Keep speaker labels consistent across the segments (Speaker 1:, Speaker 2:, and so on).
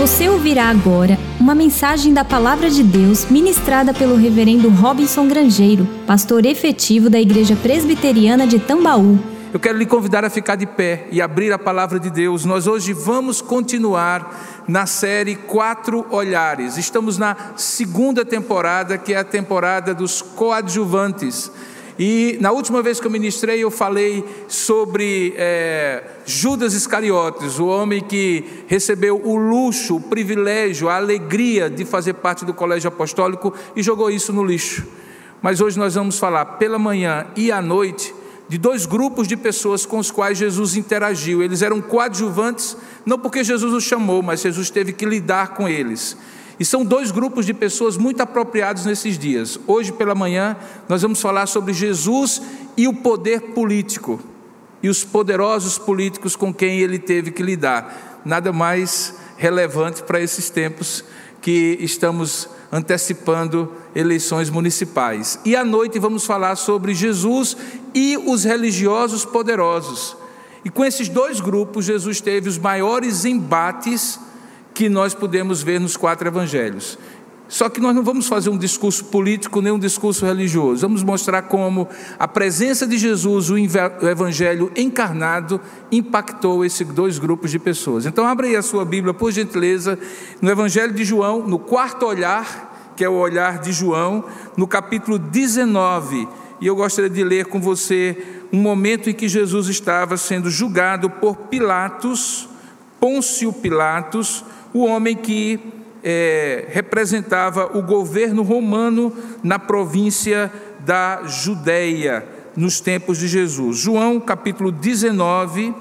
Speaker 1: Você ouvirá agora uma mensagem da Palavra de Deus ministrada pelo Reverendo Robinson Grangeiro, pastor efetivo da Igreja Presbiteriana de Tambaú.
Speaker 2: Eu quero lhe convidar a ficar de pé e abrir a palavra de Deus. Nós hoje vamos continuar na série Quatro Olhares. Estamos na segunda temporada, que é a temporada dos coadjuvantes. E na última vez que eu ministrei, eu falei sobre é, Judas Iscariotes, o homem que recebeu o luxo, o privilégio, a alegria de fazer parte do colégio apostólico e jogou isso no lixo. Mas hoje nós vamos falar pela manhã e à noite de dois grupos de pessoas com os quais Jesus interagiu. Eles eram coadjuvantes, não porque Jesus os chamou, mas Jesus teve que lidar com eles. E são dois grupos de pessoas muito apropriados nesses dias. Hoje pela manhã nós vamos falar sobre Jesus e o poder político e os poderosos políticos com quem ele teve que lidar. Nada mais relevante para esses tempos que estamos antecipando eleições municipais. E à noite vamos falar sobre Jesus e os religiosos poderosos. E com esses dois grupos, Jesus teve os maiores embates que nós podemos ver nos quatro evangelhos. Só que nós não vamos fazer um discurso político nem um discurso religioso. Vamos mostrar como a presença de Jesus, o Evangelho encarnado, impactou esses dois grupos de pessoas. Então, abra aí a sua Bíblia, por gentileza, no Evangelho de João, no quarto olhar, que é o olhar de João, no capítulo 19. E eu gostaria de ler com você um momento em que Jesus estava sendo julgado por Pilatos, Pôncio Pilatos o homem que é, representava o governo romano na província da Judéia, nos tempos de Jesus. João capítulo 19,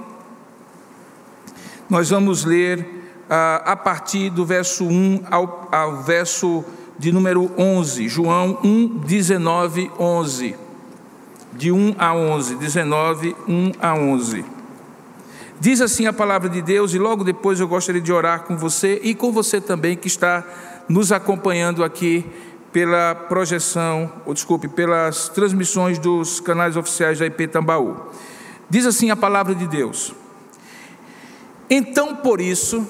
Speaker 2: nós vamos ler ah, a partir do verso 1 ao, ao verso de número 11. João 1, 19, 11. De 1 a 11, 19, 1 a 11. Diz assim a palavra de Deus, e logo depois eu gostaria de orar com você e com você também que está nos acompanhando aqui pela projeção, ou desculpe, pelas transmissões dos canais oficiais da IP Tambaú. Diz assim a palavra de Deus: Então por isso,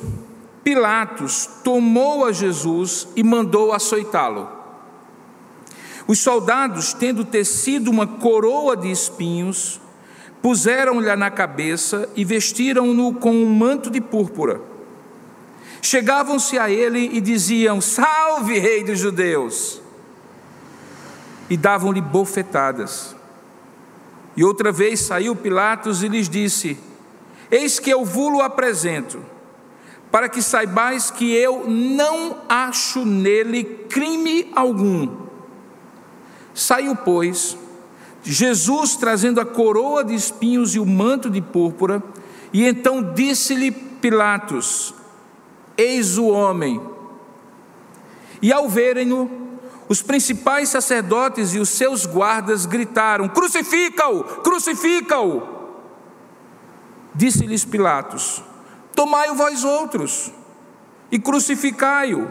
Speaker 2: Pilatos tomou a Jesus e mandou açoitá-lo. Os soldados, tendo tecido uma coroa de espinhos, puseram-lhe na cabeça e vestiram-no com um manto de púrpura. Chegavam-se a ele e diziam: Salve, Rei dos Judeus! E davam-lhe bofetadas. E outra vez saiu Pilatos e lhes disse: Eis que eu vulo apresento, para que saibais que eu não acho nele crime algum. Saiu, pois, Jesus trazendo a coroa de espinhos e o manto de púrpura, e então disse-lhe Pilatos: Eis o homem. E ao verem-no, os principais sacerdotes e os seus guardas gritaram: Crucifica-o! Crucifica-o! Disse-lhes Pilatos: Tomai-o vós outros e crucificai-o,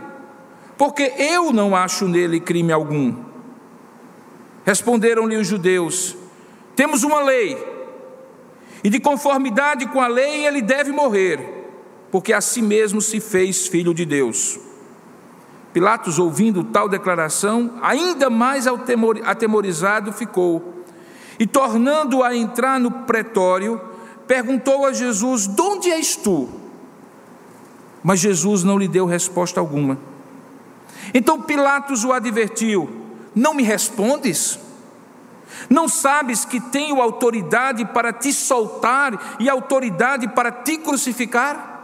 Speaker 2: porque eu não acho nele crime algum. Responderam-lhe os judeus: Temos uma lei, e de conformidade com a lei ele deve morrer, porque a si mesmo se fez filho de Deus. Pilatos, ouvindo tal declaração, ainda mais atemorizado ficou, e tornando a entrar no pretório, perguntou a Jesus: De onde és tu? Mas Jesus não lhe deu resposta alguma. Então Pilatos o advertiu: não me respondes? Não sabes que tenho autoridade para te soltar e autoridade para te crucificar?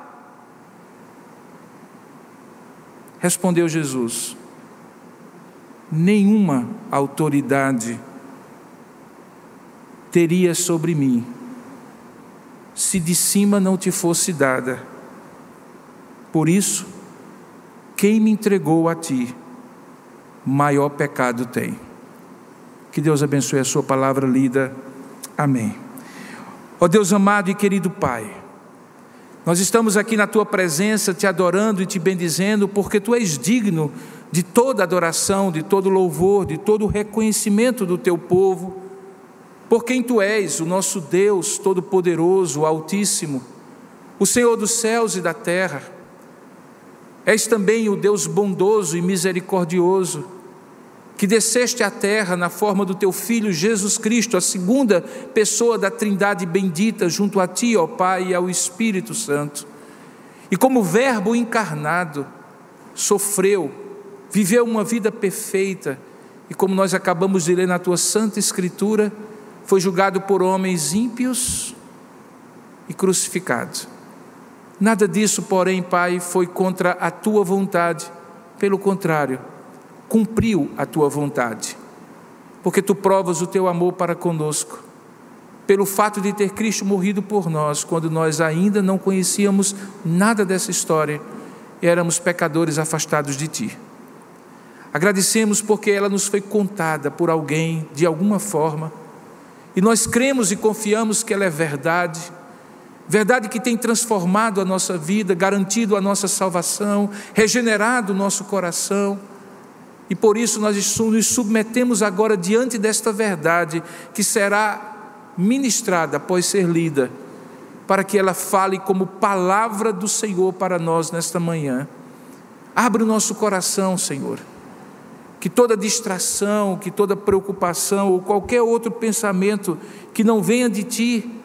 Speaker 2: Respondeu Jesus: Nenhuma autoridade teria sobre mim, se de cima não te fosse dada. Por isso, quem me entregou a ti? Maior pecado tem. Que Deus abençoe a sua palavra lida. Amém. Ó Deus amado e querido Pai, nós estamos aqui na tua presença te adorando e te bendizendo porque tu és digno de toda adoração, de todo louvor, de todo reconhecimento do teu povo, por quem tu és, o nosso Deus todo-poderoso, Altíssimo, o Senhor dos céus e da terra. És também o Deus bondoso e misericordioso, que desceste à terra na forma do teu Filho Jesus Cristo, a segunda pessoa da Trindade bendita, junto a ti, ó Pai, e ao Espírito Santo. E como Verbo encarnado, sofreu, viveu uma vida perfeita, e como nós acabamos de ler na tua Santa Escritura, foi julgado por homens ímpios e crucificado. Nada disso, porém, Pai, foi contra a tua vontade, pelo contrário, cumpriu a tua vontade, porque tu provas o teu amor para conosco, pelo fato de ter Cristo morrido por nós, quando nós ainda não conhecíamos nada dessa história, éramos pecadores afastados de ti. Agradecemos porque ela nos foi contada por alguém, de alguma forma, e nós cremos e confiamos que ela é verdade, verdade que tem transformado a nossa vida, garantido a nossa salvação, regenerado o nosso coração e por isso nós nos submetemos agora diante desta verdade que será ministrada após ser lida, para que ela fale como palavra do Senhor para nós nesta manhã. Abre o nosso coração, Senhor. Que toda distração, que toda preocupação ou qualquer outro pensamento que não venha de ti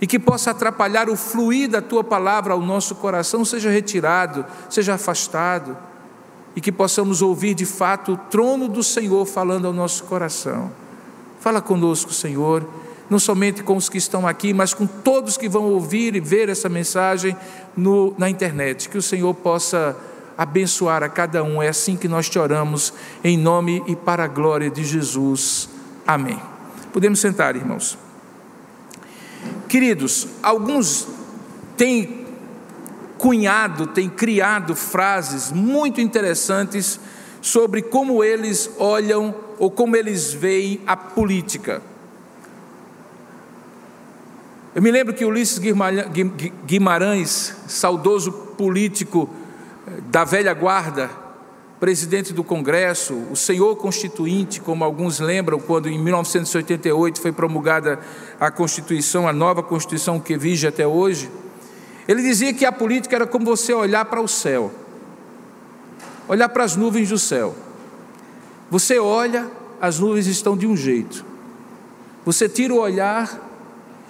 Speaker 2: e que possa atrapalhar o fluir da tua palavra ao nosso coração seja retirado, seja afastado e que possamos ouvir de fato o trono do Senhor falando ao nosso coração. Fala conosco, Senhor, não somente com os que estão aqui, mas com todos que vão ouvir e ver essa mensagem no, na internet. Que o Senhor possa abençoar a cada um. É assim que nós te oramos, em nome e para a glória de Jesus. Amém. Podemos sentar, irmãos. Queridos, alguns têm cunhado, tem criado frases muito interessantes sobre como eles olham ou como eles veem a política. Eu me lembro que Ulisses Guimarães, saudoso político eh, da velha guarda, presidente do Congresso, o senhor constituinte, como alguns lembram, quando em 1988 foi promulgada a Constituição, a nova Constituição que vige até hoje. Ele dizia que a política era como você olhar para o céu, olhar para as nuvens do céu. Você olha, as nuvens estão de um jeito. Você tira o olhar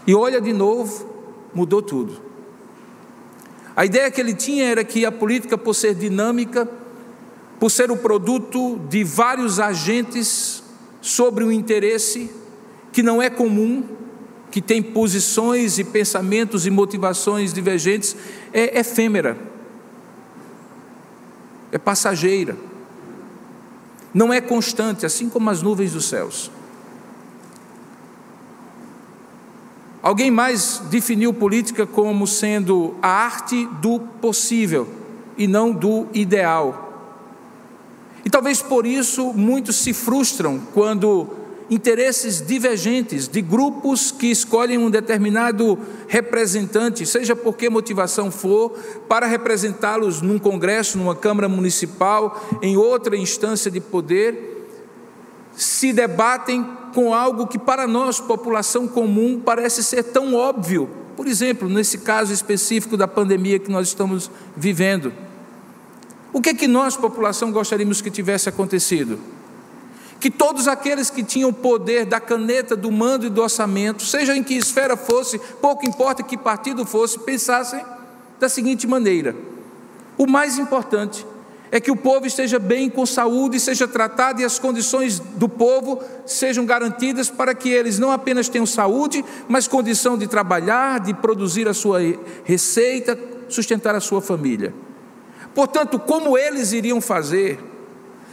Speaker 2: e olha de novo, mudou tudo. A ideia que ele tinha era que a política, por ser dinâmica, por ser o produto de vários agentes sobre um interesse que não é comum, que tem posições e pensamentos e motivações divergentes, é efêmera, é passageira, não é constante, assim como as nuvens dos céus. Alguém mais definiu política como sendo a arte do possível e não do ideal. E talvez por isso muitos se frustram quando interesses divergentes de grupos que escolhem um determinado representante, seja por que motivação for, para representá-los num congresso, numa Câmara Municipal, em outra instância de poder, se debatem com algo que para nós, população comum, parece ser tão óbvio. Por exemplo, nesse caso específico da pandemia que nós estamos vivendo. O que é que nós, população, gostaríamos que tivesse acontecido? Que todos aqueles que tinham o poder da caneta, do mando e do orçamento, seja em que esfera fosse, pouco importa que partido fosse, pensassem da seguinte maneira: o mais importante é que o povo esteja bem com saúde, seja tratado e as condições do povo sejam garantidas para que eles não apenas tenham saúde, mas condição de trabalhar, de produzir a sua receita, sustentar a sua família. Portanto, como eles iriam fazer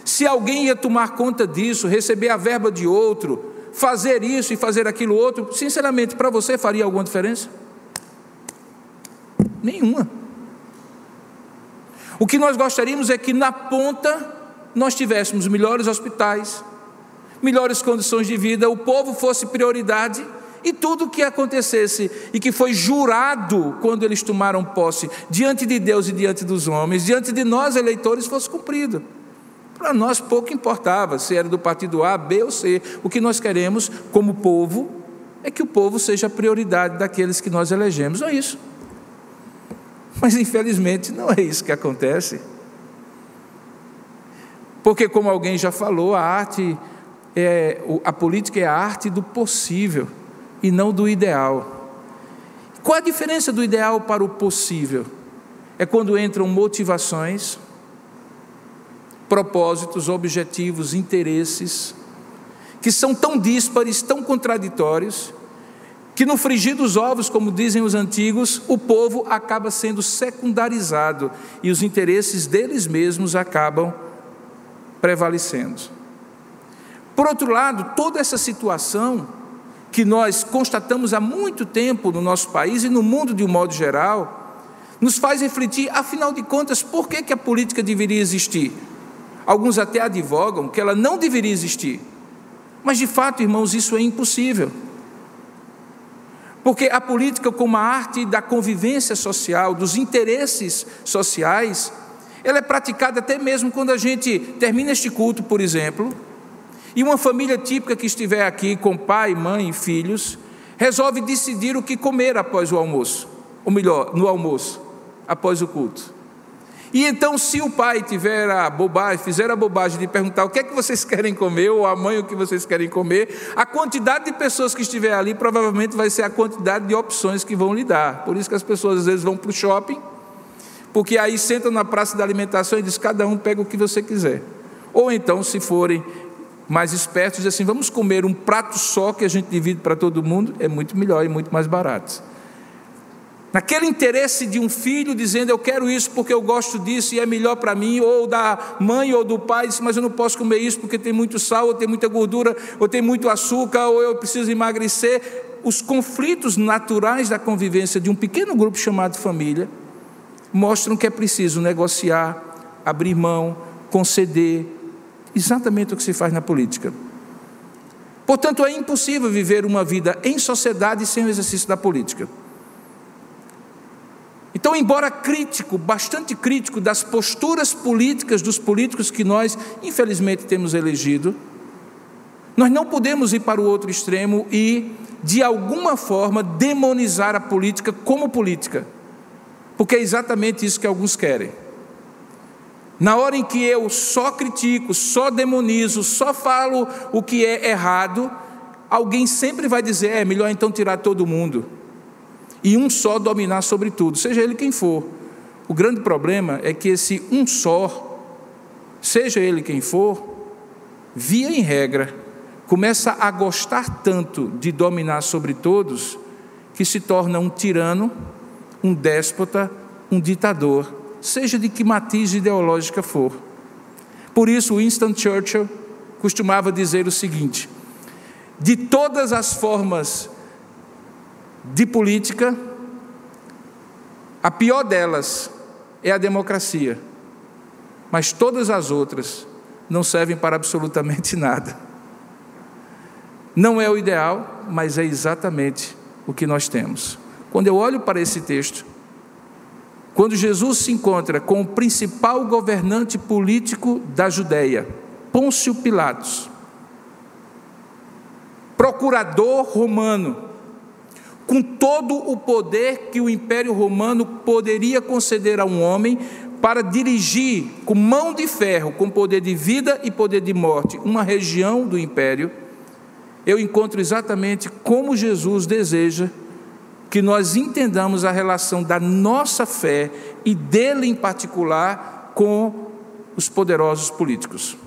Speaker 2: se alguém ia tomar conta disso, receber a verba de outro, fazer isso e fazer aquilo outro, sinceramente, para você faria alguma diferença? Nenhuma. O que nós gostaríamos é que na ponta nós tivéssemos melhores hospitais, melhores condições de vida, o povo fosse prioridade e tudo o que acontecesse e que foi jurado quando eles tomaram posse diante de Deus e diante dos homens, diante de nós eleitores, fosse cumprido. Para nós pouco importava se era do partido A, B ou C. O que nós queremos, como povo, é que o povo seja a prioridade daqueles que nós elegemos. Não é isso. Mas infelizmente não é isso que acontece. Porque, como alguém já falou, a arte, é, a política é a arte do possível e não do ideal. Qual a diferença do ideal para o possível? É quando entram motivações, propósitos, objetivos, interesses, que são tão díspares, tão contraditórios, que no frigir dos ovos, como dizem os antigos, o povo acaba sendo secundarizado e os interesses deles mesmos acabam prevalecendo. Por outro lado, toda essa situação que nós constatamos há muito tempo no nosso país e no mundo de um modo geral, nos faz refletir, afinal de contas, por que, que a política deveria existir? Alguns até advogam que ela não deveria existir. Mas de fato, irmãos, isso é impossível. Porque a política, como a arte da convivência social, dos interesses sociais, ela é praticada até mesmo quando a gente termina este culto, por exemplo, e uma família típica que estiver aqui com pai, mãe e filhos, resolve decidir o que comer após o almoço, ou melhor, no almoço, após o culto. E então, se o pai tiver a bobagem, fizer a bobagem de perguntar o que é que vocês querem comer, ou a mãe o que vocês querem comer, a quantidade de pessoas que estiver ali provavelmente vai ser a quantidade de opções que vão lhe dar. Por isso que as pessoas às vezes vão para o shopping, porque aí sentam na praça da alimentação e diz cada um pega o que você quiser. Ou então, se forem mais espertos, dizem assim: vamos comer um prato só que a gente divide para todo mundo, é muito melhor e muito mais barato. Naquele interesse de um filho dizendo eu quero isso porque eu gosto disso e é melhor para mim, ou da mãe ou do pai, mas eu não posso comer isso porque tem muito sal, ou tem muita gordura, ou tem muito açúcar, ou eu preciso emagrecer. Os conflitos naturais da convivência de um pequeno grupo chamado família mostram que é preciso negociar, abrir mão, conceder, exatamente o que se faz na política. Portanto, é impossível viver uma vida em sociedade sem o exercício da política. Então, embora crítico, bastante crítico das posturas políticas dos políticos que nós, infelizmente, temos elegido, nós não podemos ir para o outro extremo e, de alguma forma, demonizar a política como política, porque é exatamente isso que alguns querem. Na hora em que eu só critico, só demonizo, só falo o que é errado, alguém sempre vai dizer: é melhor então tirar todo mundo e um só dominar sobre tudo, seja ele quem for. O grande problema é que esse um só, seja ele quem for, via em regra, começa a gostar tanto de dominar sobre todos, que se torna um tirano, um déspota, um ditador, seja de que matiz ideológica for. Por isso, Winston Churchill costumava dizer o seguinte: de todas as formas de política, a pior delas é a democracia, mas todas as outras não servem para absolutamente nada. Não é o ideal, mas é exatamente o que nós temos. Quando eu olho para esse texto, quando Jesus se encontra com o principal governante político da Judéia, Pôncio Pilatos, procurador romano, com todo o poder que o Império Romano poderia conceder a um homem para dirigir com mão de ferro, com poder de vida e poder de morte, uma região do império, eu encontro exatamente como Jesus deseja que nós entendamos a relação da nossa fé e dele em particular com os poderosos políticos.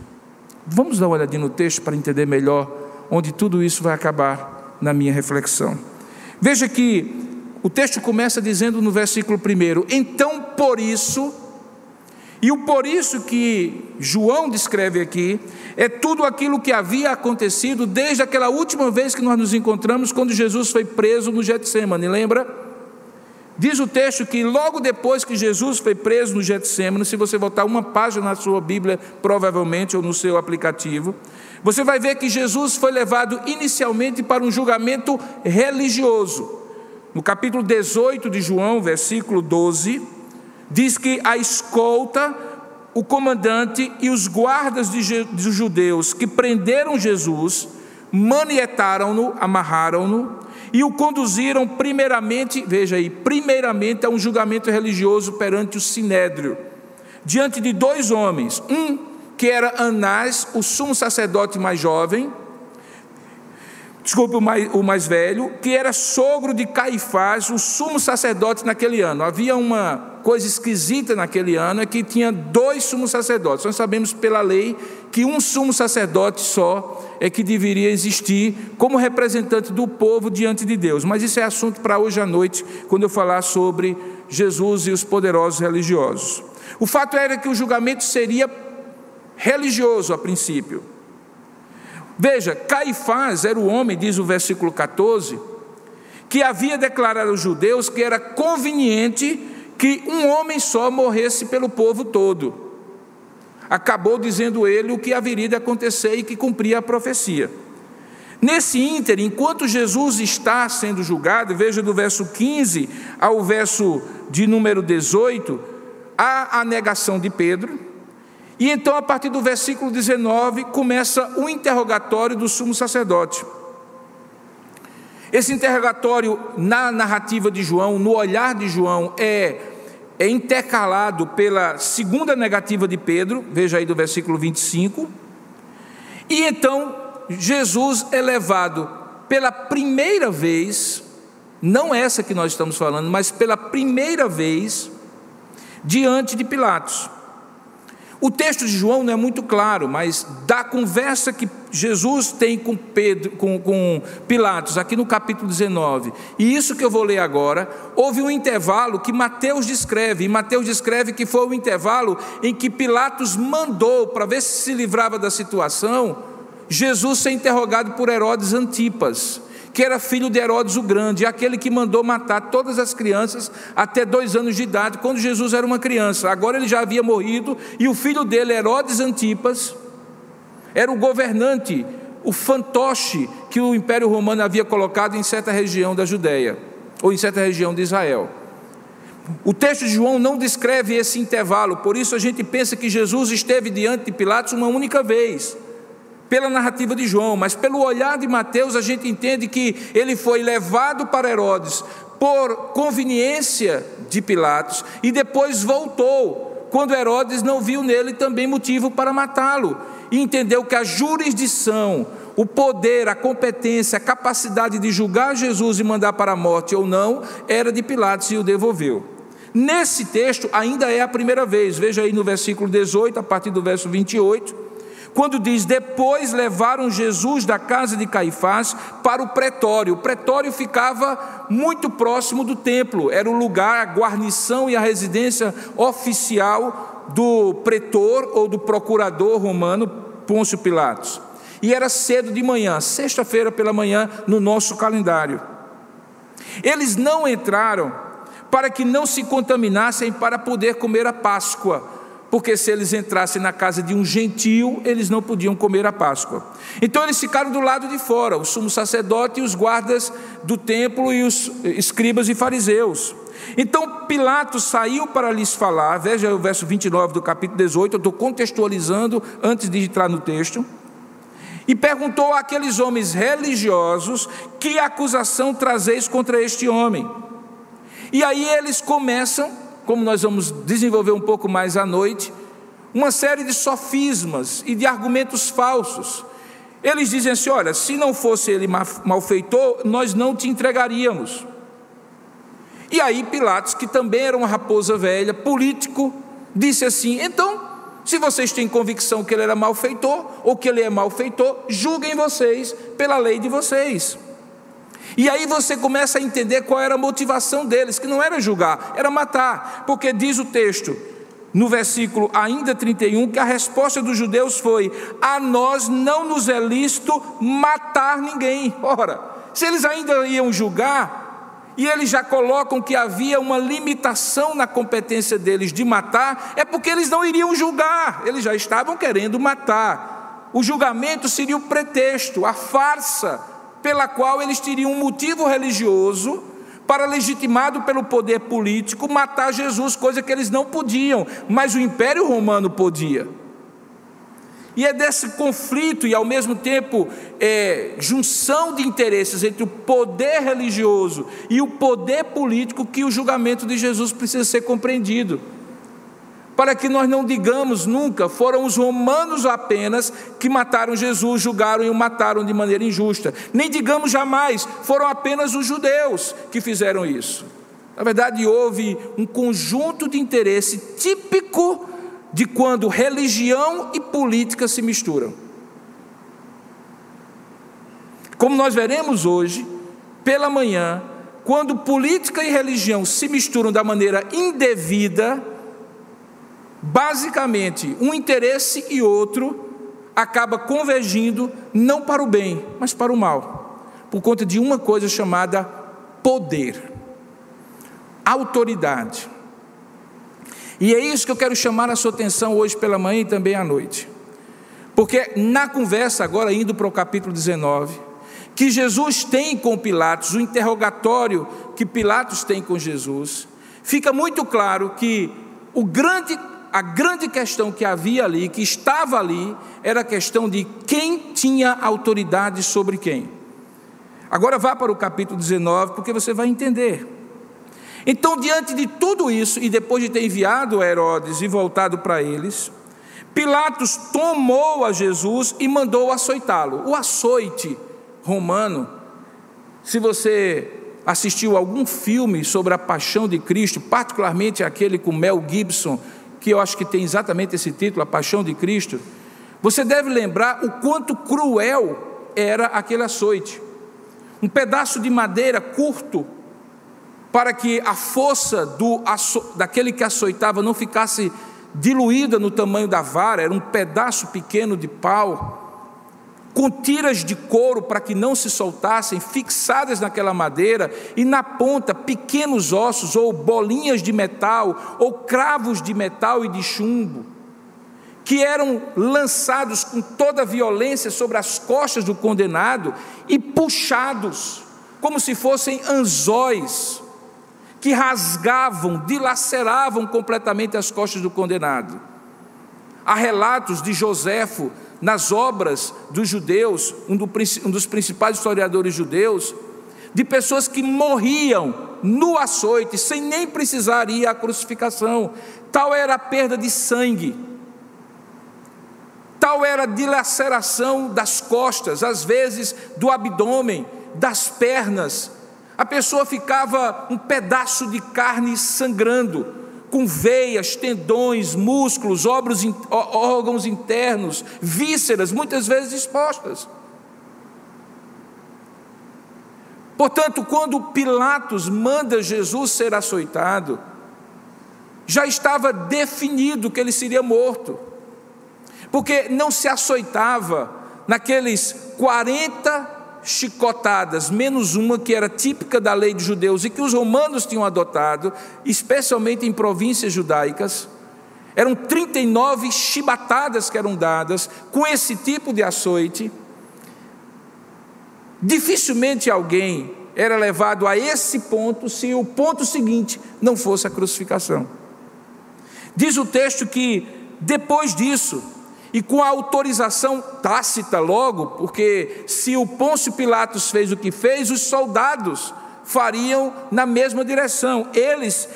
Speaker 2: Vamos dar uma olhadinha no texto para entender melhor onde tudo isso vai acabar na minha reflexão. Veja que o texto começa dizendo no versículo 1: Então por isso, e o por isso que João descreve aqui, é tudo aquilo que havia acontecido desde aquela última vez que nós nos encontramos, quando Jesus foi preso no Getsemane, lembra? Diz o texto que logo depois que Jesus foi preso no Getsemane, se você voltar uma página na sua Bíblia, provavelmente, ou no seu aplicativo, você vai ver que Jesus foi levado inicialmente para um julgamento religioso. No capítulo 18 de João, versículo 12, diz que a escolta, o comandante e os guardas dos judeus que prenderam Jesus, manietaram-no, amarraram-no e o conduziram primeiramente, veja aí, primeiramente a um julgamento religioso perante o sinédrio, diante de dois homens, um que era Anás, o sumo sacerdote mais jovem, desculpe, o mais, o mais velho, que era sogro de Caifás, o sumo sacerdote naquele ano. Havia uma coisa esquisita naquele ano, é que tinha dois sumos sacerdotes. Nós sabemos pela lei que um sumo sacerdote só é que deveria existir como representante do povo diante de Deus. Mas isso é assunto para hoje à noite, quando eu falar sobre Jesus e os poderosos religiosos. O fato era que o julgamento seria religioso a princípio. Veja, Caifás era o homem, diz o versículo 14, que havia declarado aos judeus que era conveniente que um homem só morresse pelo povo todo. Acabou dizendo ele o que haveria de acontecer e que cumpria a profecia. Nesse ínter, enquanto Jesus está sendo julgado, veja do verso 15 ao verso de número 18, há a negação de Pedro, e então, a partir do versículo 19, começa o interrogatório do sumo sacerdote. Esse interrogatório, na narrativa de João, no olhar de João, é, é intercalado pela segunda negativa de Pedro, veja aí do versículo 25. E então, Jesus é levado pela primeira vez, não essa que nós estamos falando, mas pela primeira vez, diante de Pilatos. O texto de João não é muito claro, mas da conversa que Jesus tem com, Pedro, com, com Pilatos, aqui no capítulo 19, e isso que eu vou ler agora, houve um intervalo que Mateus descreve, e Mateus descreve que foi o intervalo em que Pilatos mandou, para ver se se livrava da situação, Jesus ser interrogado por Herodes Antipas que era filho de Herodes o Grande, aquele que mandou matar todas as crianças até dois anos de idade, quando Jesus era uma criança. Agora ele já havia morrido, e o filho dele, Herodes Antipas, era o governante, o fantoche que o Império Romano havia colocado em certa região da Judéia, ou em certa região de Israel. O texto de João não descreve esse intervalo, por isso a gente pensa que Jesus esteve diante de Pilatos uma única vez pela narrativa de João, mas pelo olhar de Mateus, a gente entende que ele foi levado para Herodes por conveniência de Pilatos e depois voltou, quando Herodes não viu nele também motivo para matá-lo, e entendeu que a jurisdição, o poder, a competência, a capacidade de julgar Jesus e mandar para a morte ou não, era de Pilatos e o devolveu. Nesse texto, ainda é a primeira vez, veja aí no versículo 18, a partir do verso 28 quando diz: Depois levaram Jesus da casa de Caifás para o pretório. O pretório ficava muito próximo do templo, era o lugar, a guarnição e a residência oficial do pretor ou do procurador romano Pôncio Pilatos. E era cedo de manhã, sexta-feira pela manhã, no nosso calendário. Eles não entraram para que não se contaminassem para poder comer a Páscoa porque se eles entrassem na casa de um gentio, eles não podiam comer a Páscoa. Então eles ficaram do lado de fora, o sumo sacerdote e os guardas do templo e os escribas e fariseus. Então Pilatos saiu para lhes falar, veja o verso 29 do capítulo 18, eu estou contextualizando antes de entrar no texto. E perguntou àqueles homens religiosos: Que acusação trazeis contra este homem? E aí eles começam como nós vamos desenvolver um pouco mais à noite, uma série de sofismas e de argumentos falsos. Eles dizem assim: olha, se não fosse ele malfeitor, nós não te entregaríamos. E aí Pilatos, que também era uma raposa velha, político, disse assim: então, se vocês têm convicção que ele era malfeitor ou que ele é malfeitor, julguem vocês pela lei de vocês. E aí você começa a entender qual era a motivação deles, que não era julgar, era matar, porque diz o texto, no versículo ainda 31, que a resposta dos judeus foi: A nós não nos é lícito matar ninguém. Ora, se eles ainda iam julgar, e eles já colocam que havia uma limitação na competência deles de matar, é porque eles não iriam julgar, eles já estavam querendo matar. O julgamento seria o pretexto, a farsa pela qual eles teriam um motivo religioso para, legitimado pelo poder político, matar Jesus, coisa que eles não podiam, mas o Império Romano podia. E é desse conflito e, ao mesmo tempo, é, junção de interesses entre o poder religioso e o poder político que o julgamento de Jesus precisa ser compreendido. Para que nós não digamos nunca, foram os romanos apenas que mataram Jesus, julgaram e o mataram de maneira injusta. Nem digamos jamais, foram apenas os judeus que fizeram isso. Na verdade, houve um conjunto de interesse típico de quando religião e política se misturam. Como nós veremos hoje, pela manhã, quando política e religião se misturam da maneira indevida, basicamente um interesse e outro acaba convergindo não para o bem, mas para o mal, por conta de uma coisa chamada poder, autoridade. E é isso que eu quero chamar a sua atenção hoje pela manhã e também à noite. Porque na conversa, agora indo para o capítulo 19, que Jesus tem com Pilatos, o interrogatório que Pilatos tem com Jesus, fica muito claro que o grande, a grande questão que havia ali, que estava ali, era a questão de quem tinha autoridade sobre quem. Agora vá para o capítulo 19, porque você vai entender. Então, diante de tudo isso, e depois de ter enviado Herodes e voltado para eles, Pilatos tomou a Jesus e mandou açoitá-lo. O açoite romano, se você assistiu algum filme sobre a paixão de Cristo, particularmente aquele com Mel Gibson, que eu acho que tem exatamente esse título, A Paixão de Cristo, você deve lembrar o quanto cruel era aquele açoite. Um pedaço de madeira curto, para que a força do, daquele que açoitava não ficasse diluída no tamanho da vara, era um pedaço pequeno de pau, com tiras de couro para que não se soltassem, fixadas naquela madeira, e na ponta pequenos ossos, ou bolinhas de metal, ou cravos de metal e de chumbo, que eram lançados com toda violência sobre as costas do condenado e puxados, como se fossem anzóis que rasgavam, dilaceravam completamente as costas do condenado. Há relatos de Joséfo nas obras dos judeus, um, dos principais historiadores judeus, de pessoas que morriam no açoite, sem nem precisar ir à crucificação. Tal era a perda de sangue, tal era a dilaceração das costas, às vezes do abdômen, das pernas, a pessoa ficava um pedaço de carne sangrando, com veias, tendões, músculos, órgãos internos, vísceras, muitas vezes expostas. Portanto, quando Pilatos manda Jesus ser açoitado, já estava definido que ele seria morto, porque não se açoitava naqueles 40 chicotadas, menos uma que era típica da lei dos judeus e que os romanos tinham adotado, especialmente em províncias judaicas. Eram 39 chibatadas que eram dadas com esse tipo de açoite. Dificilmente alguém era levado a esse ponto se o ponto seguinte não fosse a crucificação. Diz o texto que depois disso, e com a autorização tácita logo, porque se o Pôncio Pilatos fez o que fez, os soldados fariam na mesma direção. Eles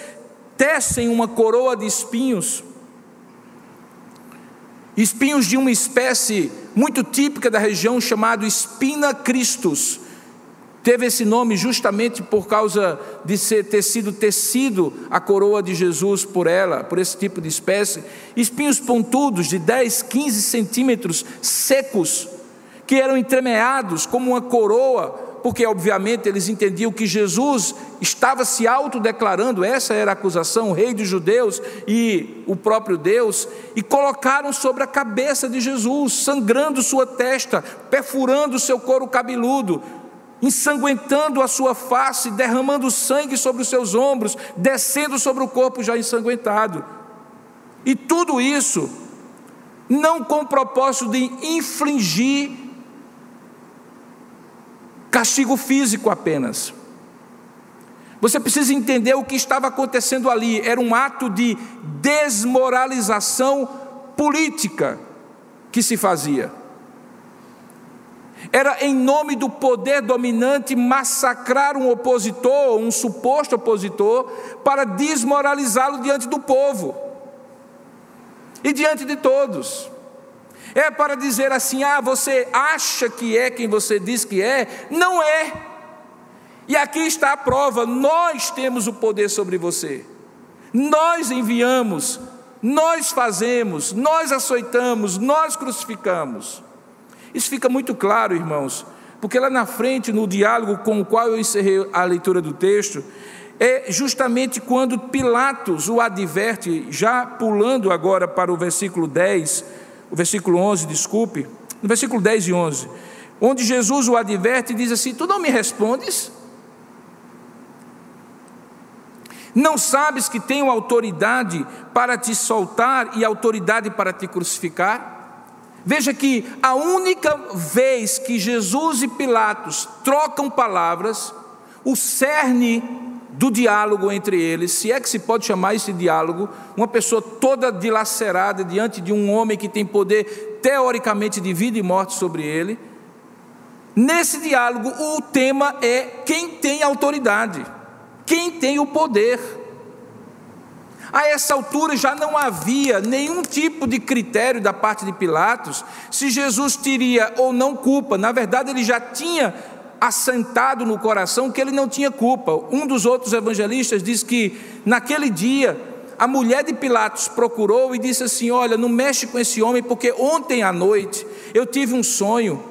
Speaker 2: tecem uma coroa de espinhos, espinhos de uma espécie muito típica da região chamado espina Christus, Teve esse nome justamente por causa de ser, ter sido tecido a coroa de Jesus por ela, por esse tipo de espécie. Espinhos pontudos de 10, 15 centímetros secos, que eram entremeados como uma coroa, porque obviamente eles entendiam que Jesus estava se autodeclarando, essa era a acusação, o rei dos judeus e o próprio Deus, e colocaram sobre a cabeça de Jesus, sangrando sua testa, perfurando seu couro cabeludo, ensanguentando a sua face, derramando sangue sobre os seus ombros, descendo sobre o corpo já ensanguentado. E tudo isso não com o propósito de infligir castigo físico apenas. Você precisa entender o que estava acontecendo ali. Era um ato de desmoralização política que se fazia. Era em nome do poder dominante massacrar um opositor, um suposto opositor, para desmoralizá-lo diante do povo. e diante de todos. É para dizer assim: ah, você acha que é quem você diz que é? Não é. E aqui está a prova: nós temos o poder sobre você, nós enviamos, nós fazemos, nós açoitamos, nós crucificamos. Isso fica muito claro, irmãos, porque lá na frente, no diálogo com o qual eu encerrei a leitura do texto, é justamente quando Pilatos o adverte, já pulando agora para o versículo 10, o versículo 11, desculpe, no versículo 10 e 11, onde Jesus o adverte e diz assim: Tu não me respondes? Não sabes que tenho autoridade para te soltar e autoridade para te crucificar? Veja que a única vez que Jesus e Pilatos trocam palavras, o cerne do diálogo entre eles, se é que se pode chamar esse diálogo, uma pessoa toda dilacerada diante de um homem que tem poder teoricamente de vida e morte sobre ele. Nesse diálogo, o tema é quem tem autoridade, quem tem o poder. A essa altura já não havia nenhum tipo de critério da parte de Pilatos se Jesus teria ou não culpa. Na verdade, ele já tinha assentado no coração que ele não tinha culpa. Um dos outros evangelistas diz que naquele dia a mulher de Pilatos procurou e disse assim: Olha, não mexe com esse homem, porque ontem à noite eu tive um sonho,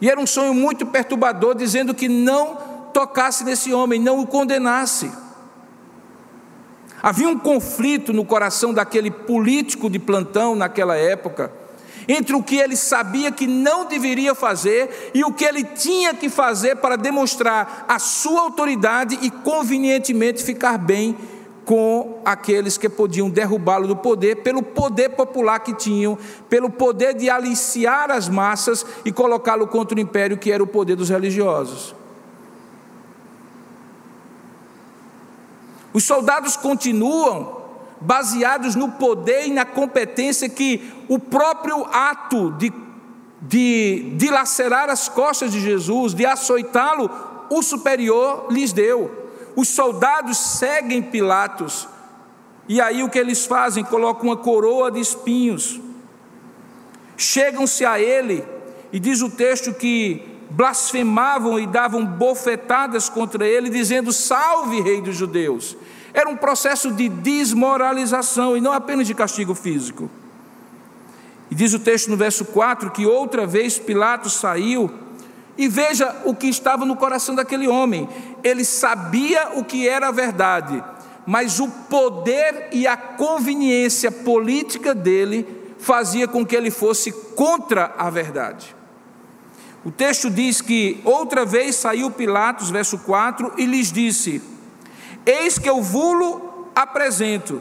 Speaker 2: e era um sonho muito perturbador, dizendo que não tocasse nesse homem, não o condenasse. Havia um conflito no coração daquele político de plantão naquela época entre o que ele sabia que não deveria fazer e o que ele tinha que fazer para demonstrar a sua autoridade e convenientemente ficar bem com aqueles que podiam derrubá-lo do poder, pelo poder popular que tinham, pelo poder de aliciar as massas e colocá-lo contra o império que era o poder dos religiosos. Os soldados continuam baseados no poder e na competência que o próprio ato de, de dilacerar as costas de Jesus, de açoitá-lo, o superior lhes deu. Os soldados seguem Pilatos, e aí o que eles fazem? Colocam uma coroa de espinhos, chegam-se a ele, e diz o texto que blasfemavam e davam bofetadas contra ele, dizendo: Salve, Rei dos Judeus. Era um processo de desmoralização e não apenas de castigo físico. E diz o texto no verso 4 que outra vez Pilatos saiu e veja o que estava no coração daquele homem. Ele sabia o que era a verdade, mas o poder e a conveniência política dele fazia com que ele fosse contra a verdade. O texto diz que outra vez saiu Pilatos, verso 4, e lhes disse: Eis que eu vulo apresento,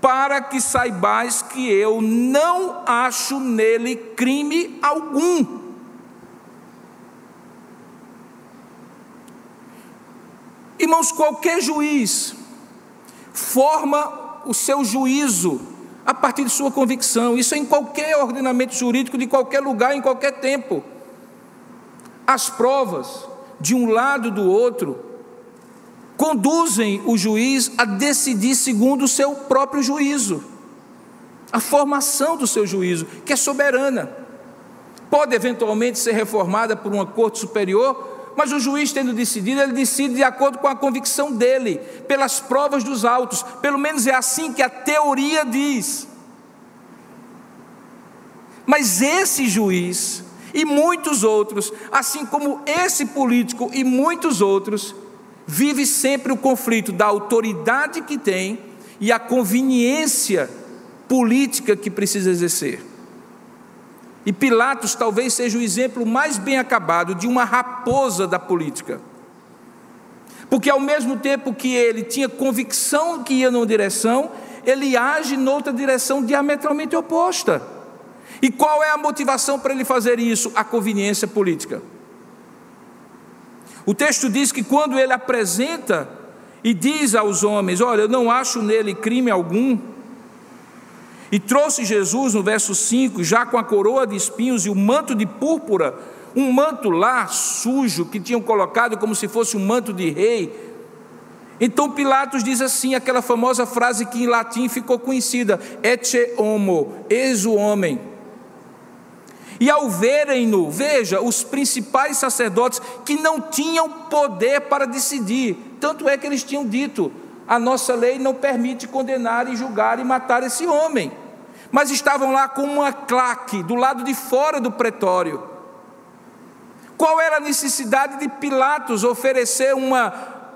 Speaker 2: para que saibais que eu não acho nele crime algum. Irmãos, qualquer juiz forma o seu juízo a partir de sua convicção, isso é em qualquer ordenamento jurídico, de qualquer lugar, em qualquer tempo. As provas, de um lado do outro, conduzem o juiz a decidir segundo o seu próprio juízo, a formação do seu juízo, que é soberana. Pode eventualmente ser reformada por uma corte superior, mas o juiz tendo decidido, ele decide de acordo com a convicção dele, pelas provas dos autos, pelo menos é assim que a teoria diz. Mas esse juiz e muitos outros, assim como esse político e muitos outros, vive sempre o conflito da autoridade que tem e a conveniência política que precisa exercer. E Pilatos talvez seja o exemplo mais bem acabado de uma raposa da política. Porque ao mesmo tempo que ele tinha convicção que ia numa direção, ele age noutra direção diametralmente oposta. E qual é a motivação para ele fazer isso? A conveniência política. O texto diz que quando ele apresenta e diz aos homens: Olha, eu não acho nele crime algum, e trouxe Jesus, no verso 5, já com a coroa de espinhos e o manto de púrpura, um manto lá sujo que tinham colocado como se fosse um manto de rei. Então Pilatos diz assim, aquela famosa frase que em latim ficou conhecida: Ecce homo, eis o homem. E ao verem-no, veja, os principais sacerdotes que não tinham poder para decidir, tanto é que eles tinham dito: a nossa lei não permite condenar e julgar e matar esse homem. Mas estavam lá com uma claque do lado de fora do pretório. Qual era a necessidade de Pilatos oferecer uma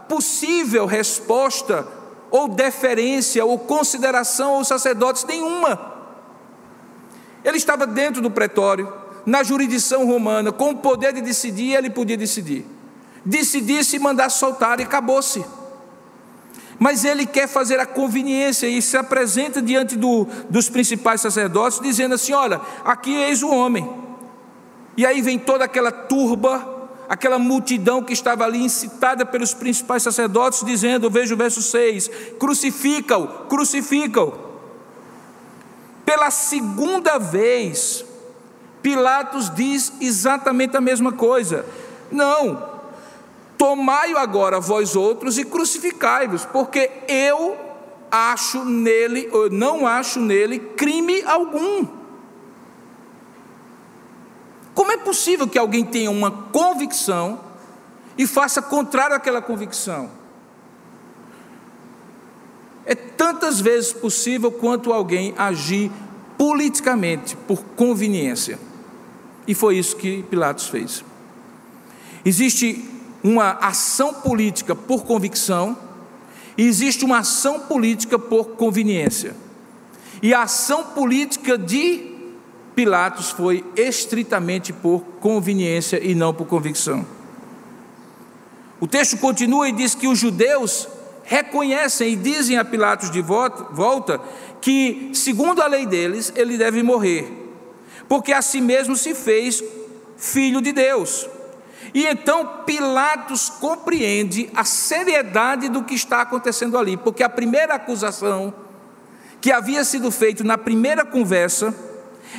Speaker 2: possível resposta, ou deferência, ou consideração aos sacerdotes? Nenhuma. Ele estava dentro do pretório, na jurisdição romana, com o poder de decidir, ele podia decidir. Decidisse mandar soltar e acabou-se. Mas ele quer fazer a conveniência e se apresenta diante do, dos principais sacerdotes, dizendo assim: Olha, aqui eis o homem. E aí vem toda aquela turba, aquela multidão que estava ali incitada pelos principais sacerdotes, dizendo: Veja o verso 6: Crucifica-o, crucifica-o. Pela segunda vez, Pilatos diz exatamente a mesma coisa: Não, Tomai-o agora vós outros e crucificai-vos, porque eu acho nele, eu não acho nele crime algum. Como é possível que alguém tenha uma convicção e faça contrário àquela convicção? É tantas vezes possível quanto alguém agir politicamente por conveniência. E foi isso que Pilatos fez. Existe uma ação política por convicção e existe uma ação política por conveniência. E a ação política de Pilatos foi estritamente por conveniência e não por convicção. O texto continua e diz que os judeus reconhecem e dizem a Pilatos de volta que, segundo a lei deles, ele deve morrer, porque a si mesmo se fez filho de Deus. E então Pilatos compreende a seriedade do que está acontecendo ali, porque a primeira acusação que havia sido feita na primeira conversa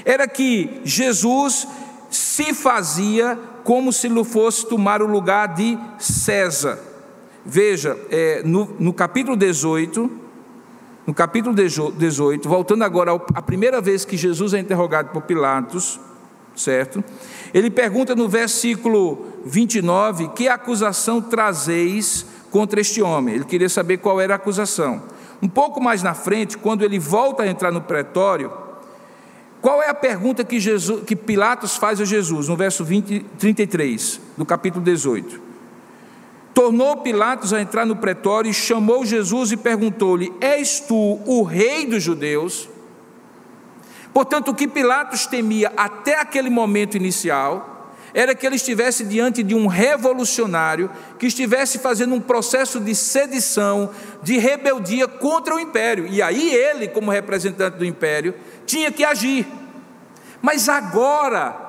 Speaker 2: era que Jesus se fazia como se lhe fosse tomar o lugar de César. Veja, é, no, no capítulo 18, no capítulo 18, voltando agora à primeira vez que Jesus é interrogado por Pilatos, certo? Ele pergunta no versículo 29: Que acusação trazeis contra este homem? Ele queria saber qual era a acusação. Um pouco mais na frente, quando ele volta a entrar no pretório, qual é a pergunta que, Jesus, que Pilatos faz a Jesus, no verso 20, 33 do capítulo 18? Tornou Pilatos a entrar no pretório e chamou Jesus e perguntou-lhe: És tu o rei dos judeus? Portanto, o que Pilatos temia até aquele momento inicial era que ele estivesse diante de um revolucionário que estivesse fazendo um processo de sedição, de rebeldia contra o império. E aí ele, como representante do império, tinha que agir. Mas agora,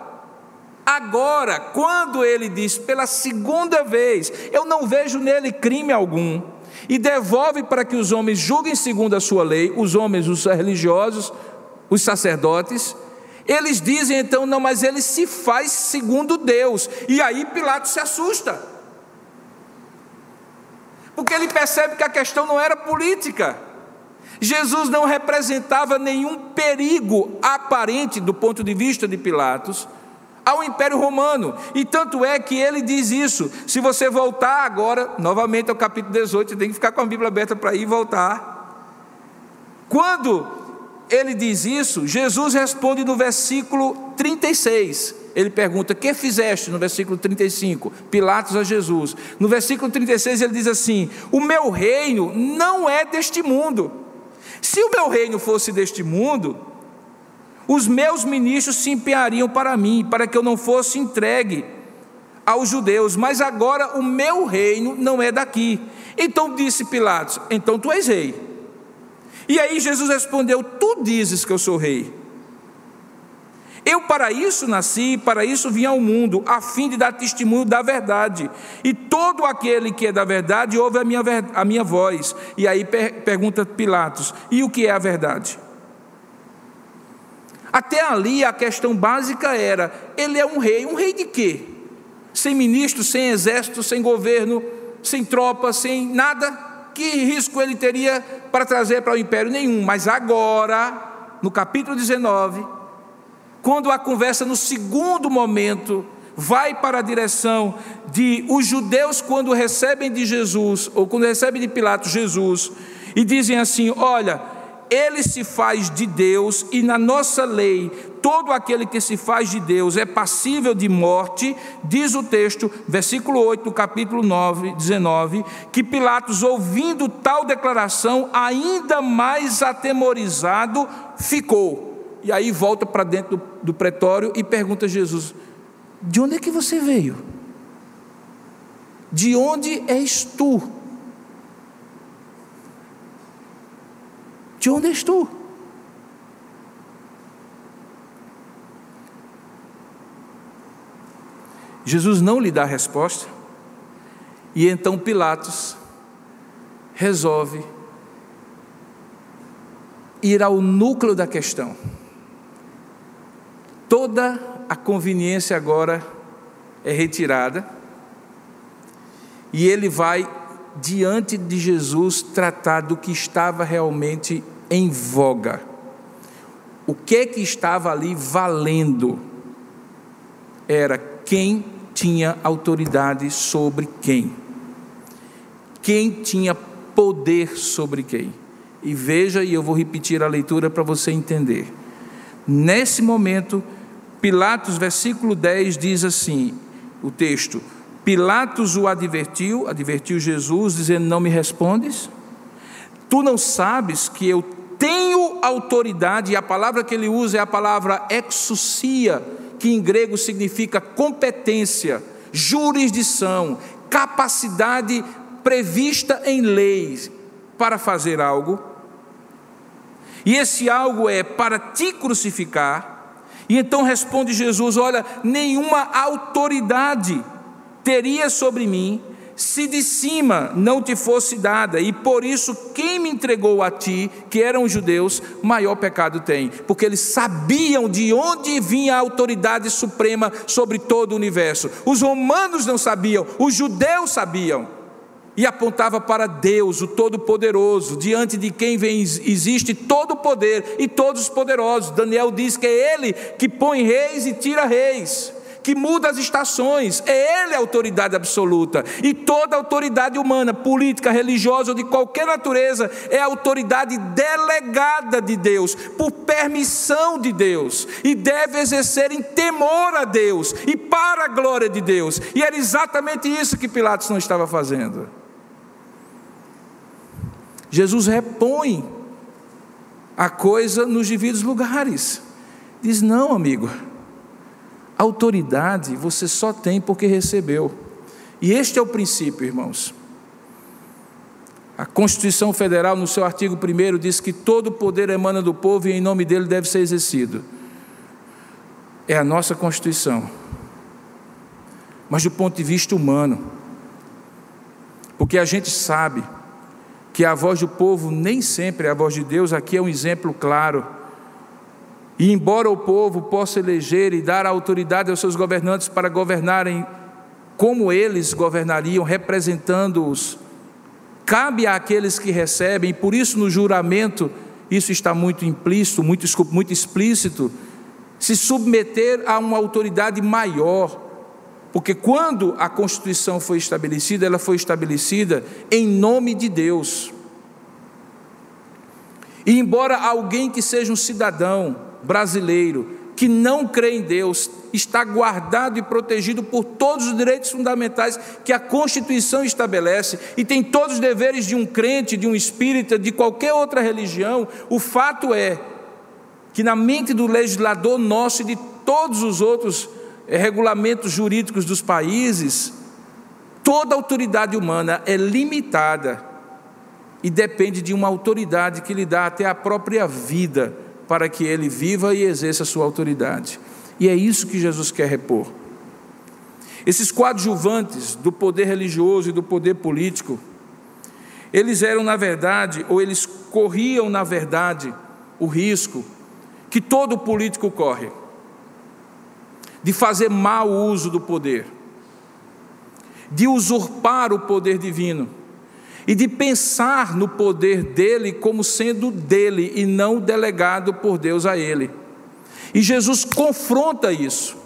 Speaker 2: agora, quando ele diz pela segunda vez, eu não vejo nele crime algum, e devolve para que os homens julguem segundo a sua lei, os homens, os religiosos, os sacerdotes, eles dizem então, não, mas ele se faz segundo Deus. E aí Pilatos se assusta. Porque ele percebe que a questão não era política. Jesus não representava nenhum perigo aparente do ponto de vista de Pilatos ao Império Romano. E tanto é que ele diz isso. Se você voltar agora, novamente ao capítulo 18, tem que ficar com a Bíblia aberta para ir e voltar. Quando ele diz isso, Jesus responde no versículo 36. Ele pergunta: Que fizeste? No versículo 35. Pilatos a Jesus. No versículo 36 ele diz assim: O meu reino não é deste mundo. Se o meu reino fosse deste mundo, os meus ministros se empenhariam para mim, para que eu não fosse entregue aos judeus, mas agora o meu reino não é daqui. Então disse Pilatos: Então tu és rei. E aí Jesus respondeu: Tu dizes que eu sou rei. Eu para isso nasci, para isso vim ao mundo, a fim de dar testemunho da verdade. E todo aquele que é da verdade ouve a minha, a minha voz. E aí per, pergunta Pilatos: E o que é a verdade? Até ali a questão básica era: ele é um rei. Um rei de quê? Sem ministro, sem exército, sem governo, sem tropa, sem nada que risco ele teria para trazer para o império? Nenhum. Mas agora, no capítulo 19, quando a conversa no segundo momento vai para a direção de os judeus quando recebem de Jesus, ou quando recebem de Pilatos Jesus, e dizem assim: olha, ele se faz de Deus, e na nossa lei, todo aquele que se faz de Deus é passível de morte, diz o texto, versículo 8 do capítulo 9, 19, que Pilatos, ouvindo tal declaração, ainda mais atemorizado ficou. E aí volta para dentro do, do pretório e pergunta a Jesus: De onde é que você veio? De onde és tu? De onde és tu? Jesus não lhe dá resposta, e então Pilatos resolve ir ao núcleo da questão. Toda a conveniência agora é retirada, e ele vai diante de Jesus tratar do que estava realmente em voga. O que que estava ali valendo? Era quem tinha autoridade sobre quem? Quem tinha poder sobre quem? E veja, e eu vou repetir a leitura para você entender. Nesse momento, Pilatos, versículo 10, diz assim: o texto, Pilatos o advertiu, advertiu Jesus, dizendo: Não me respondes? Tu não sabes que eu tenho autoridade, e a palavra que ele usa é a palavra exousia, que em grego significa competência, jurisdição, capacidade prevista em leis para fazer algo. E esse algo é para te crucificar. E então responde Jesus: Olha, nenhuma autoridade teria sobre mim se de cima não te fosse dada, e por isso quem me entregou a ti, que eram os judeus, maior pecado tem, porque eles sabiam de onde vinha a autoridade suprema sobre todo o universo. Os romanos não sabiam, os judeus sabiam. E apontava para Deus, o Todo-Poderoso, diante de quem vem, existe todo o poder e todos os poderosos. Daniel diz que é Ele que põe reis e tira reis que muda as estações, é Ele a autoridade absoluta. E toda autoridade humana, política, religiosa ou de qualquer natureza, é autoridade delegada de Deus, por permissão de Deus, e deve exercer em temor a Deus e para a glória de Deus. E era exatamente isso que Pilatos não estava fazendo. Jesus repõe a coisa nos devidos lugares. Diz: não, amigo Autoridade você só tem porque recebeu. E este é o princípio, irmãos. A Constituição Federal, no seu artigo 1, diz que todo poder emana do povo e em nome dele deve ser exercido. É a nossa Constituição. Mas do ponto de vista humano, porque a gente sabe que a voz do povo nem sempre é a voz de Deus, aqui é um exemplo claro. E embora o povo possa eleger e dar autoridade aos seus governantes para governarem como eles governariam, representando-os, cabe àqueles que recebem, e por isso no juramento isso está muito implícito, muito, muito explícito, se submeter a uma autoridade maior. Porque quando a Constituição foi estabelecida, ela foi estabelecida em nome de Deus. E embora alguém que seja um cidadão, brasileiro que não crê em Deus está guardado e protegido por todos os direitos fundamentais que a Constituição estabelece e tem todos os deveres de um crente, de um espírita, de qualquer outra religião. O fato é que na mente do legislador nosso e de todos os outros eh, regulamentos jurídicos dos países, toda autoridade humana é limitada e depende de uma autoridade que lhe dá até a própria vida para que ele viva e exerça a sua autoridade. E é isso que Jesus quer repor. Esses coadjuvantes do poder religioso e do poder político, eles eram, na verdade, ou eles corriam, na verdade, o risco que todo político corre de fazer mau uso do poder, de usurpar o poder divino e de pensar no poder dele como sendo dele e não delegado por Deus a ele. E Jesus confronta isso.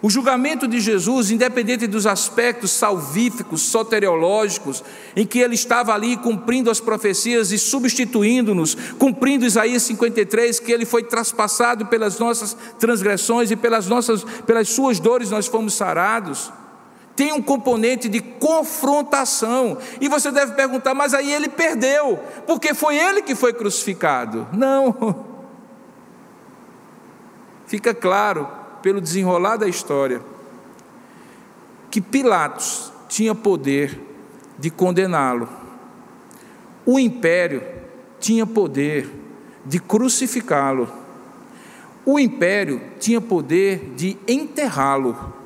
Speaker 2: O julgamento de Jesus, independente dos aspectos salvíficos, soteriológicos, em que ele estava ali cumprindo as profecias e substituindo-nos, cumprindo Isaías 53, que ele foi traspassado pelas nossas transgressões e pelas nossas pelas suas dores nós fomos sarados. Tem um componente de confrontação. E você deve perguntar, mas aí ele perdeu, porque foi ele que foi crucificado. Não. Fica claro pelo desenrolar da história, que Pilatos tinha poder de condená-lo. O império tinha poder de crucificá-lo. O império tinha poder de enterrá-lo.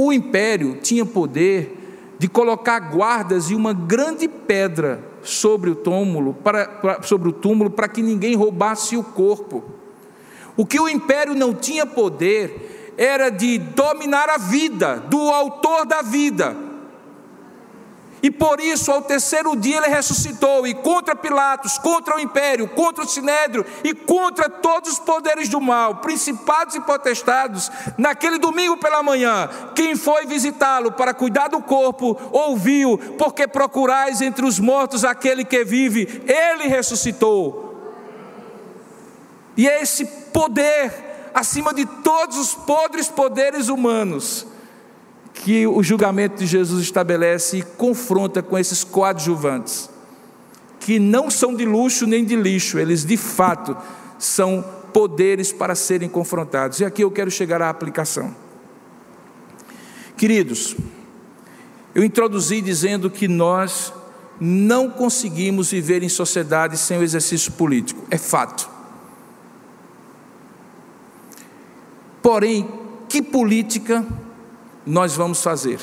Speaker 2: O império tinha poder de colocar guardas e uma grande pedra sobre o túmulo para, para sobre o túmulo para que ninguém roubasse o corpo. O que o império não tinha poder era de dominar a vida do autor da vida. E por isso, ao terceiro dia, ele ressuscitou, e contra Pilatos, contra o império, contra o sinédrio e contra todos os poderes do mal, principados e potestados, naquele domingo pela manhã, quem foi visitá-lo para cuidar do corpo, ouviu, porque procurais entre os mortos aquele que vive, ele ressuscitou. E é esse poder, acima de todos os podres poderes humanos, que o julgamento de Jesus estabelece e confronta com esses coadjuvantes, que não são de luxo nem de lixo, eles de fato são poderes para serem confrontados. E aqui eu quero chegar à aplicação. Queridos, eu introduzi dizendo que nós não conseguimos viver em sociedade sem o exercício político, é fato. Porém, que política nós vamos fazer?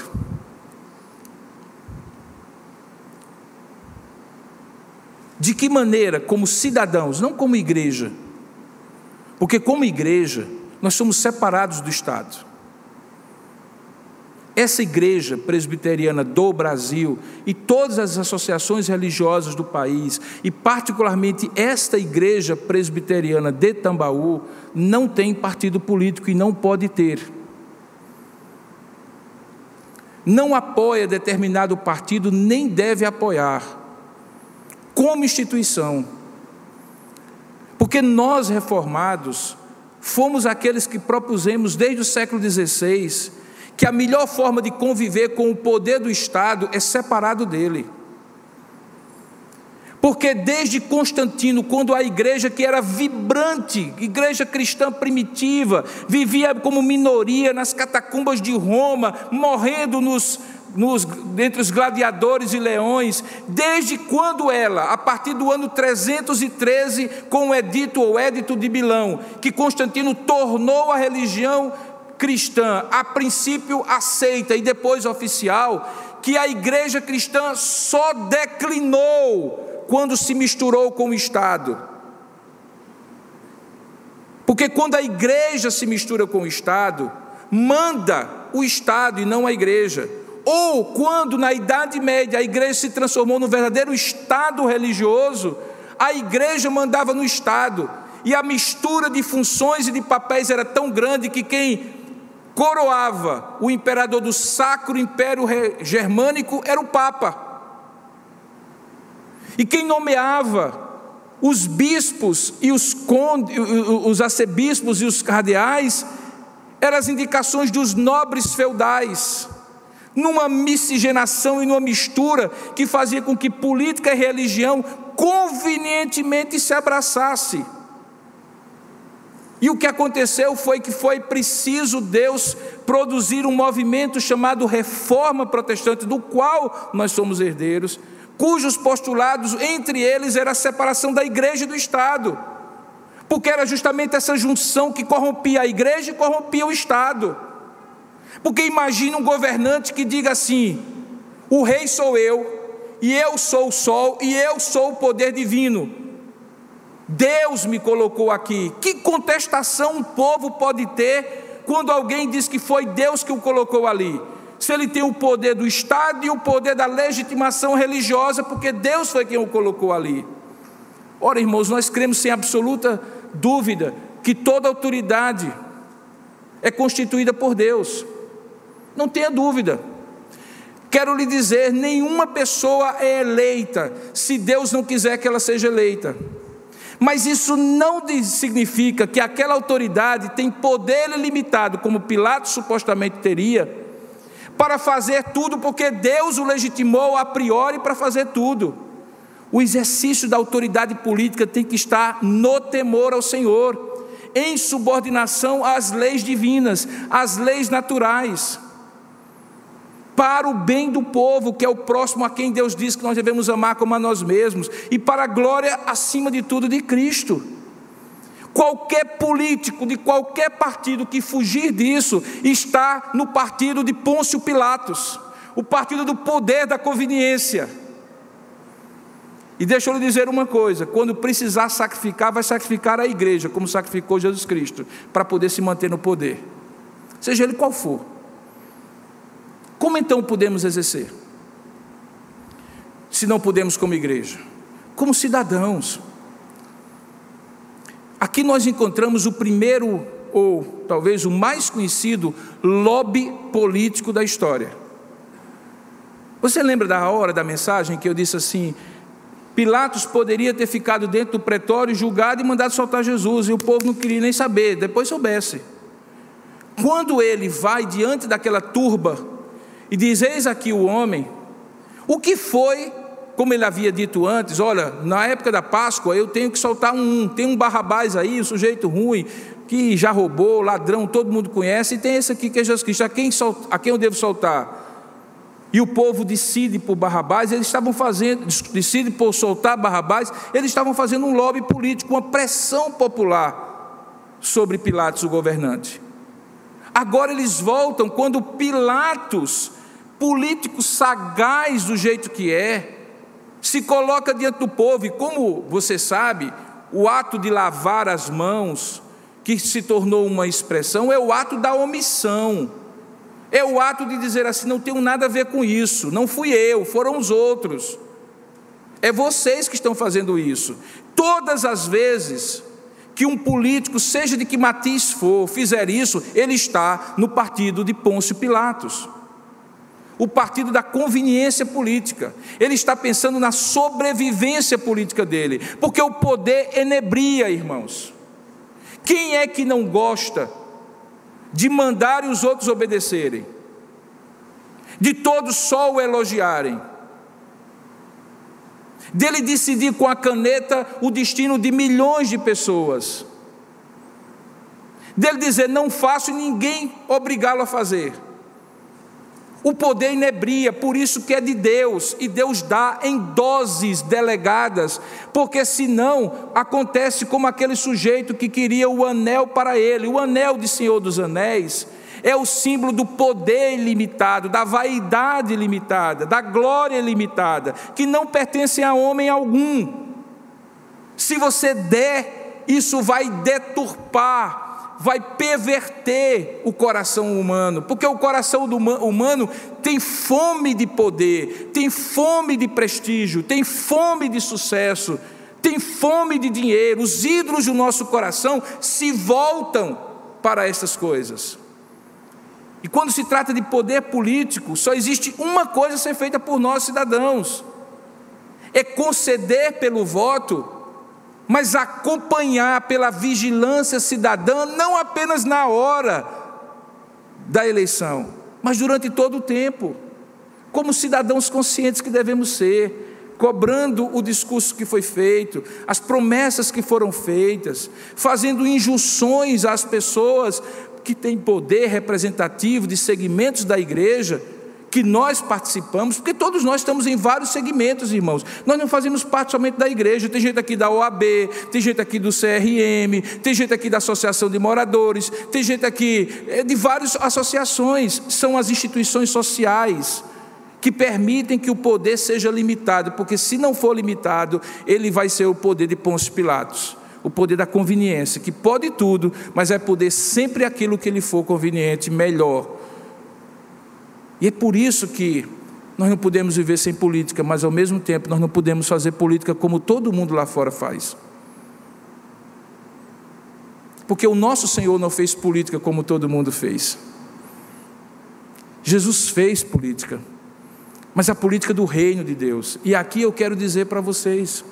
Speaker 2: De que maneira, como cidadãos, não como igreja, porque como igreja, nós somos separados do Estado. Essa igreja presbiteriana do Brasil e todas as associações religiosas do país, e particularmente esta igreja presbiteriana de Tambaú, não tem partido político e não pode ter. Não apoia determinado partido, nem deve apoiar, como instituição. Porque nós, reformados, fomos aqueles que propusemos desde o século XVI que a melhor forma de conviver com o poder do Estado é separado dele. Porque desde Constantino, quando a igreja que era vibrante, igreja cristã primitiva, vivia como minoria nas catacumbas de Roma, morrendo nos, nos, entre os gladiadores e leões, desde quando ela, a partir do ano 313, com o edito ou édito de Milão, que Constantino tornou a religião cristã, a princípio aceita e depois oficial, que a igreja cristã só declinou quando se misturou com o Estado. Porque quando a igreja se mistura com o Estado, manda o Estado e não a igreja. Ou quando na Idade Média a igreja se transformou no verdadeiro Estado religioso, a igreja mandava no Estado. E a mistura de funções e de papéis era tão grande que quem coroava o imperador do Sacro Império Germânico era o Papa. E quem nomeava os bispos e os, conde, os arcebispos e os cardeais eram as indicações dos nobres feudais, numa miscigenação e numa mistura que fazia com que política e religião convenientemente se abraçasse. E o que aconteceu foi que foi preciso Deus produzir um movimento chamado Reforma Protestante, do qual nós somos herdeiros, cujos postulados, entre eles, era a separação da igreja e do Estado, porque era justamente essa junção que corrompia a igreja e corrompia o Estado. Porque imagine um governante que diga assim: o rei sou eu, e eu sou o sol, e eu sou o poder divino. Deus me colocou aqui. Que contestação um povo pode ter quando alguém diz que foi Deus que o colocou ali? Se ele tem o poder do Estado e o poder da legitimação religiosa, porque Deus foi quem o colocou ali. Ora, irmãos, nós cremos sem absoluta dúvida que toda autoridade é constituída por Deus. Não tenha dúvida. Quero lhe dizer: nenhuma pessoa é eleita se Deus não quiser que ela seja eleita. Mas isso não significa que aquela autoridade tem poder ilimitado, como Pilatos supostamente teria, para fazer tudo, porque Deus o legitimou a priori para fazer tudo. O exercício da autoridade política tem que estar no temor ao Senhor, em subordinação às leis divinas, às leis naturais, para o bem do povo, que é o próximo a quem Deus diz que nós devemos amar como a nós mesmos, e para a glória, acima de tudo, de Cristo. Qualquer político de qualquer partido que fugir disso está no partido de Pôncio Pilatos, o partido do poder da conveniência. E deixa eu lhe dizer uma coisa: quando precisar sacrificar, vai sacrificar a igreja, como sacrificou Jesus Cristo, para poder se manter no poder, seja ele qual for. Como então podemos exercer? Se não podemos como igreja, como cidadãos. Aqui nós encontramos o primeiro, ou talvez o mais conhecido, lobby político da história. Você lembra da hora da mensagem que eu disse assim: Pilatos poderia ter ficado dentro do pretório, julgado e mandado soltar Jesus, e o povo não queria nem saber, depois soubesse. Quando ele vai diante daquela turba e diz: Eis aqui o homem, o que foi como ele havia dito antes, olha, na época da Páscoa eu tenho que soltar um, tem um Barrabás aí, um sujeito ruim, que já roubou, ladrão, todo mundo conhece, e tem esse aqui que é Jesus Cristo, a quem, a quem eu devo soltar? E o povo decide por Barrabás, eles estavam fazendo, decide por soltar Barrabás, eles estavam fazendo um lobby político, uma pressão popular sobre Pilatos, o governante. Agora eles voltam quando Pilatos, político sagaz do jeito que é, se coloca diante do povo, e como você sabe, o ato de lavar as mãos, que se tornou uma expressão, é o ato da omissão. É o ato de dizer assim: não tenho nada a ver com isso, não fui eu, foram os outros. É vocês que estão fazendo isso. Todas as vezes que um político, seja de que matiz for, fizer isso, ele está no partido de Pôncio Pilatos o partido da conveniência política. Ele está pensando na sobrevivência política dele, porque o poder enebria, irmãos. Quem é que não gosta de mandar os outros obedecerem? De todos só o elogiarem? Dele decidir com a caneta o destino de milhões de pessoas? Dele dizer não faço e ninguém obrigá-lo a fazer? O poder inebria, por isso que é de Deus, e Deus dá em doses delegadas, porque senão acontece como aquele sujeito que queria o anel para ele, o anel de Senhor dos Anéis, é o símbolo do poder ilimitado, da vaidade ilimitada, da glória ilimitada, que não pertence a homem algum. Se você der, isso vai deturpar vai perverter o coração humano, porque o coração humano tem fome de poder, tem fome de prestígio, tem fome de sucesso, tem fome de dinheiro. Os ídolos do nosso coração se voltam para essas coisas. E quando se trata de poder político, só existe uma coisa a ser feita por nós cidadãos: é conceder pelo voto mas acompanhar pela vigilância cidadã, não apenas na hora da eleição, mas durante todo o tempo, como cidadãos conscientes que devemos ser, cobrando o discurso que foi feito, as promessas que foram feitas, fazendo injunções às pessoas que têm poder representativo de segmentos da igreja que nós participamos, porque todos nós estamos em vários segmentos, irmãos. Nós não fazemos parte somente da igreja, tem gente aqui da OAB, tem gente aqui do CRM, tem gente aqui da Associação de Moradores, tem gente aqui eh, de várias associações, são as instituições sociais que permitem que o poder seja limitado, porque se não for limitado, ele vai ser o poder de Pôncio Pilatos o poder da conveniência, que pode tudo, mas é poder sempre aquilo que lhe for conveniente, melhor E é por isso que nós não podemos viver sem política, mas ao mesmo tempo nós não podemos fazer política como todo mundo lá fora faz. Porque o nosso Senhor não fez política como todo mundo fez. Jesus fez política, mas a política do reino de Deus. E aqui eu quero dizer para vocês: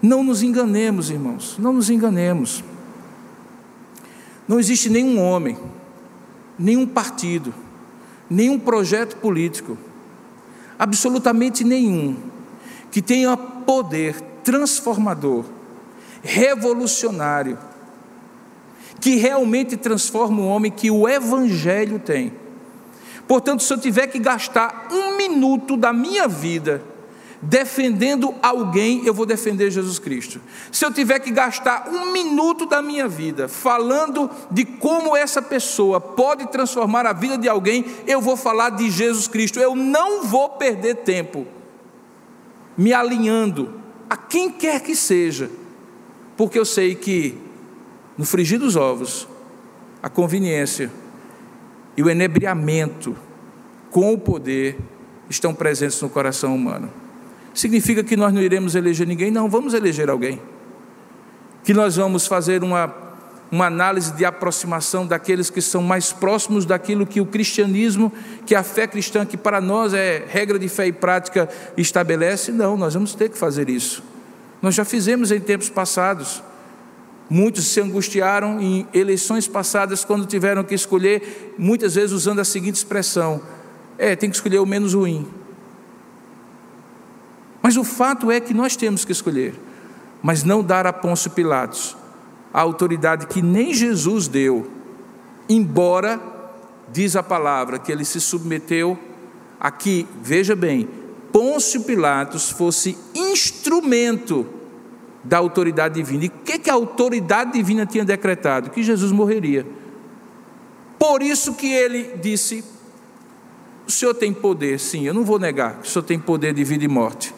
Speaker 2: não nos enganemos, irmãos, não nos enganemos. Não existe nenhum homem, nenhum partido, nenhum projeto político, absolutamente nenhum, que tenha poder transformador, revolucionário, que realmente transforma o homem que o Evangelho tem. Portanto, se eu tiver que gastar um minuto da minha vida defendendo alguém, eu vou defender Jesus Cristo. Se eu tiver que gastar um minuto da minha vida falando de como essa pessoa pode transformar a vida de alguém, eu vou falar de Jesus Cristo. Eu não vou perder tempo me alinhando a quem quer que seja, porque eu sei que no frigir dos ovos, a conveniência e o enebriamento com o poder estão presentes no coração humano. Significa que nós não iremos eleger ninguém? Não, vamos eleger alguém. Que nós vamos fazer uma, uma análise de aproximação daqueles que são mais próximos daquilo que o cristianismo, que a fé cristã, que para nós é regra de fé e prática, estabelece? Não, nós vamos ter que fazer isso. Nós já fizemos em tempos passados. Muitos se angustiaram em eleições passadas quando tiveram que escolher, muitas vezes usando a seguinte expressão: é, tem que escolher o menos ruim. Mas o fato é que nós temos que escolher, mas não dar a Pôncio Pilatos a autoridade que nem Jesus deu, embora, diz a palavra, que ele se submeteu a que, veja bem, Pôncio Pilatos fosse instrumento da autoridade divina. E o que, que a autoridade divina tinha decretado? Que Jesus morreria. Por isso que ele disse: O Senhor tem poder, sim, eu não vou negar que o Senhor tem poder de vida e morte.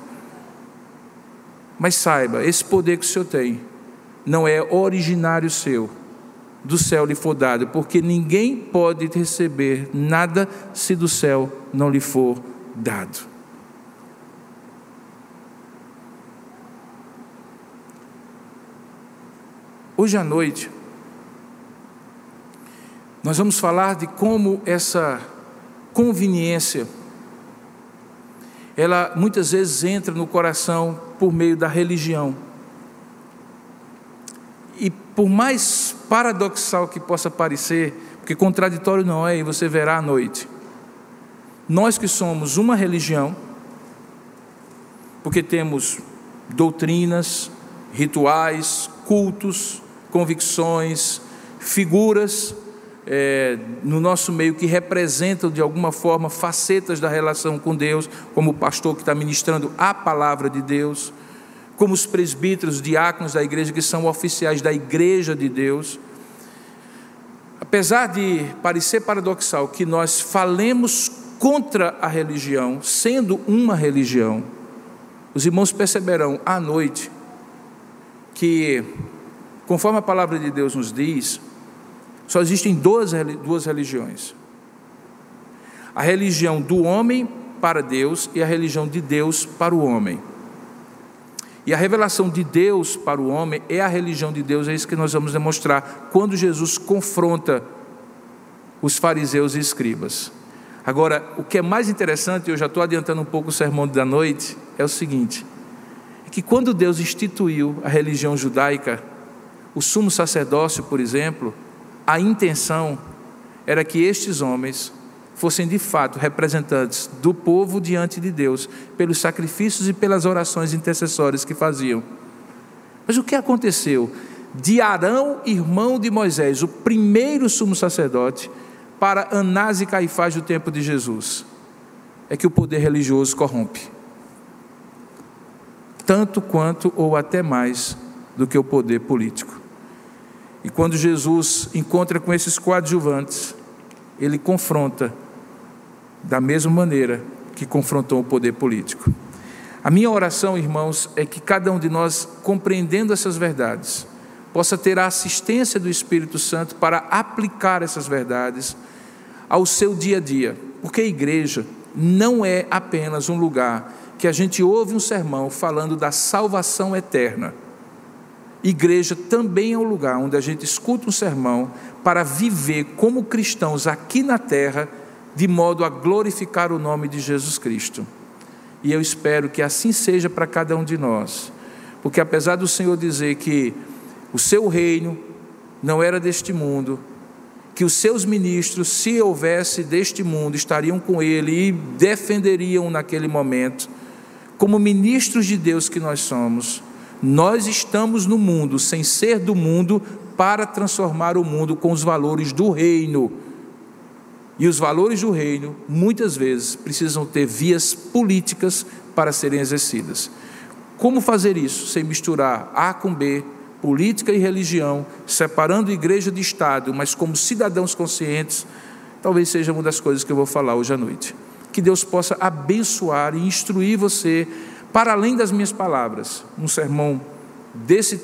Speaker 2: Mas saiba, esse poder que o Senhor tem não é originário seu, do céu lhe for dado, porque ninguém pode receber nada se do céu não lhe for dado. Hoje à noite, nós vamos falar de como essa conveniência ela muitas vezes entra no coração por meio da religião. E por mais paradoxal que possa parecer, porque contraditório não é, e você verá à noite. Nós que somos uma religião, porque temos doutrinas, rituais, cultos, convicções, figuras é, no nosso meio que representam de alguma forma facetas da relação com Deus, como o pastor que está ministrando a palavra de Deus, como os presbíteros, diáconos da igreja que são oficiais da igreja de Deus. Apesar de parecer paradoxal que nós falemos contra a religião, sendo uma religião, os irmãos perceberão à noite que, conforme a palavra de Deus nos diz, só existem duas, duas religiões: a religião do homem para Deus e a religião de Deus para o homem. E a revelação de Deus para o homem é a religião de Deus, é isso que nós vamos demonstrar quando Jesus confronta os fariseus e escribas. Agora, o que é mais interessante, eu já estou adiantando um pouco o sermão da noite, é o seguinte: é que quando Deus instituiu a religião judaica, o sumo sacerdócio, por exemplo, a intenção era que estes homens fossem de fato representantes do povo diante de Deus, pelos sacrifícios e pelas orações intercessórias que faziam. Mas o que aconteceu? De Arão, irmão de Moisés, o primeiro sumo sacerdote, para Anás e Caifás do tempo de Jesus, é que o poder religioso corrompe. Tanto quanto ou até mais do que o poder político. E quando Jesus encontra com esses coadjuvantes, ele confronta da mesma maneira que confrontou o poder político. A minha oração, irmãos, é que cada um de nós, compreendendo essas verdades, possa ter a assistência do Espírito Santo para aplicar essas verdades ao seu dia a dia, porque a igreja não é apenas um lugar que a gente ouve um sermão falando da salvação eterna. Igreja também é um lugar onde a gente escuta um sermão para viver como cristãos aqui na terra, de modo a glorificar o nome de Jesus Cristo. E eu espero que assim seja para cada um de nós, porque apesar do Senhor dizer que o seu reino não era deste mundo, que os seus ministros, se houvesse deste mundo, estariam com ele e defenderiam naquele momento, como ministros de Deus que nós somos, nós estamos no mundo sem ser do mundo para transformar o mundo com os valores do reino. E os valores do reino, muitas vezes, precisam ter vias políticas para serem exercidas. Como fazer isso sem misturar A com B, política e religião, separando igreja de Estado, mas como cidadãos conscientes, talvez seja uma das coisas que eu vou falar hoje à noite. Que Deus possa abençoar e instruir você, para além das minhas palavras, um sermão desse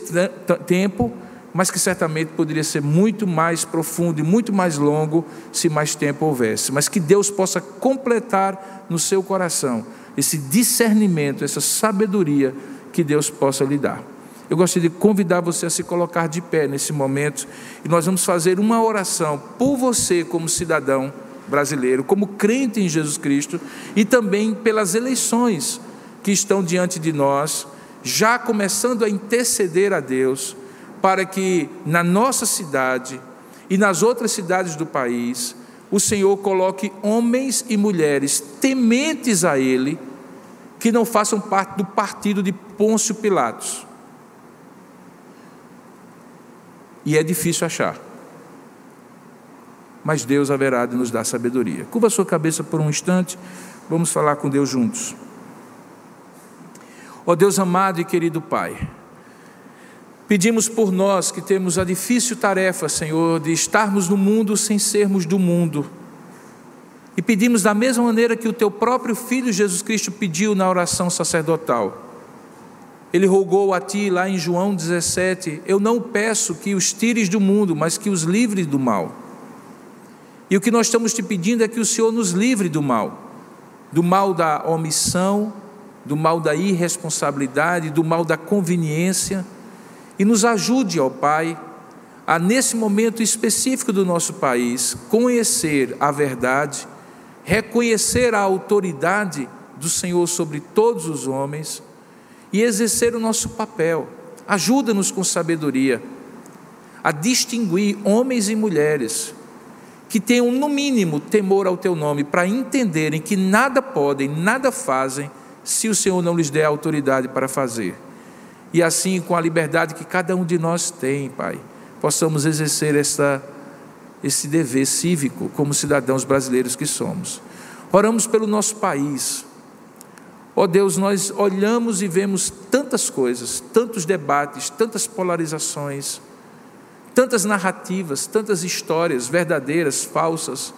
Speaker 2: tempo mas que certamente poderia ser muito mais profundo e muito mais longo se mais tempo houvesse. Mas que Deus possa completar no seu coração esse discernimento, essa sabedoria que Deus possa lhe dar. Eu gostaria de convidar você a se colocar de pé nesse momento e nós vamos fazer uma oração por você, como cidadão brasileiro, como crente em Jesus Cristo e também pelas eleições que estão diante de nós, já começando a interceder a Deus para que na nossa cidade e nas outras cidades do país, o Senhor coloque homens e mulheres tementes a Ele, que não façam parte do partido de Pôncio Pilatos. E é difícil achar. Mas Deus haverá de nos dar sabedoria. Curva sua cabeça por um instante, vamos falar com Deus juntos. Ó Deus amado e querido Pai, Pedimos por nós que temos a difícil tarefa, Senhor, de estarmos no mundo sem sermos do mundo. E pedimos da mesma maneira que o teu próprio filho Jesus Cristo pediu na oração sacerdotal. Ele rogou a ti lá em João 17: Eu não peço que os tires do mundo, mas que os livres do mal. E o que nós estamos te pedindo é que o Senhor nos livre do mal, do mal da omissão, do mal da irresponsabilidade, do mal da conveniência e nos ajude, ó Pai, a nesse momento específico do nosso país conhecer a verdade, reconhecer a autoridade do Senhor sobre todos os homens e exercer o nosso papel. Ajuda-nos com sabedoria a distinguir homens e mulheres que tenham, no mínimo, temor ao teu nome, para entenderem que nada podem, nada fazem, se o Senhor não lhes der autoridade para fazer e assim com a liberdade que cada um de nós tem, Pai, possamos exercer esse dever cívico como cidadãos brasileiros que somos. Oramos pelo nosso país. Ó oh Deus, nós olhamos e vemos tantas coisas, tantos debates, tantas polarizações, tantas narrativas, tantas histórias verdadeiras, falsas.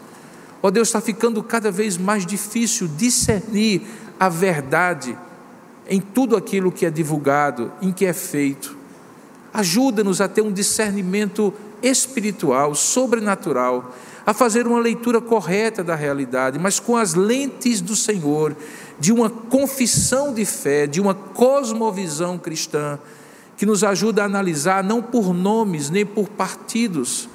Speaker 2: Ó oh Deus, está ficando cada vez mais difícil discernir a verdade em tudo aquilo que é divulgado, em que é feito. Ajuda-nos a ter um discernimento espiritual, sobrenatural, a fazer uma leitura correta da realidade, mas com as lentes do Senhor, de uma confissão de fé, de uma cosmovisão cristã, que nos ajuda a analisar não por nomes nem por partidos,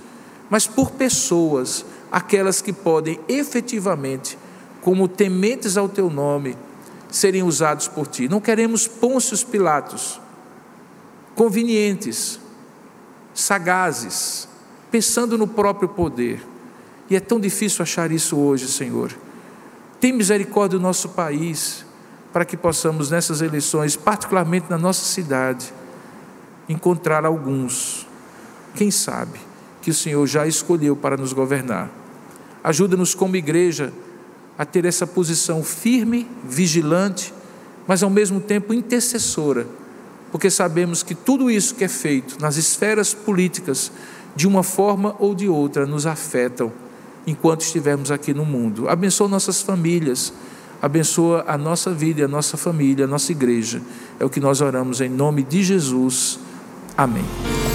Speaker 2: mas por pessoas, aquelas que podem efetivamente, como tementes ao teu nome, serem usados por ti. Não queremos Pôncios Pilatos, convenientes, sagazes, pensando no próprio poder. E é tão difícil achar isso hoje, Senhor. Tem misericórdia do nosso país, para que possamos nessas eleições, particularmente na nossa cidade, encontrar alguns, quem sabe, que o Senhor já escolheu para nos governar. Ajuda-nos como igreja a ter essa posição firme, vigilante, mas ao mesmo tempo intercessora, porque sabemos que tudo isso que é feito nas esferas políticas, de uma forma ou de outra, nos afetam enquanto estivermos aqui no mundo. Abençoa nossas famílias, abençoa a nossa vida, a nossa família, a nossa igreja. É o que nós oramos em nome de Jesus. Amém.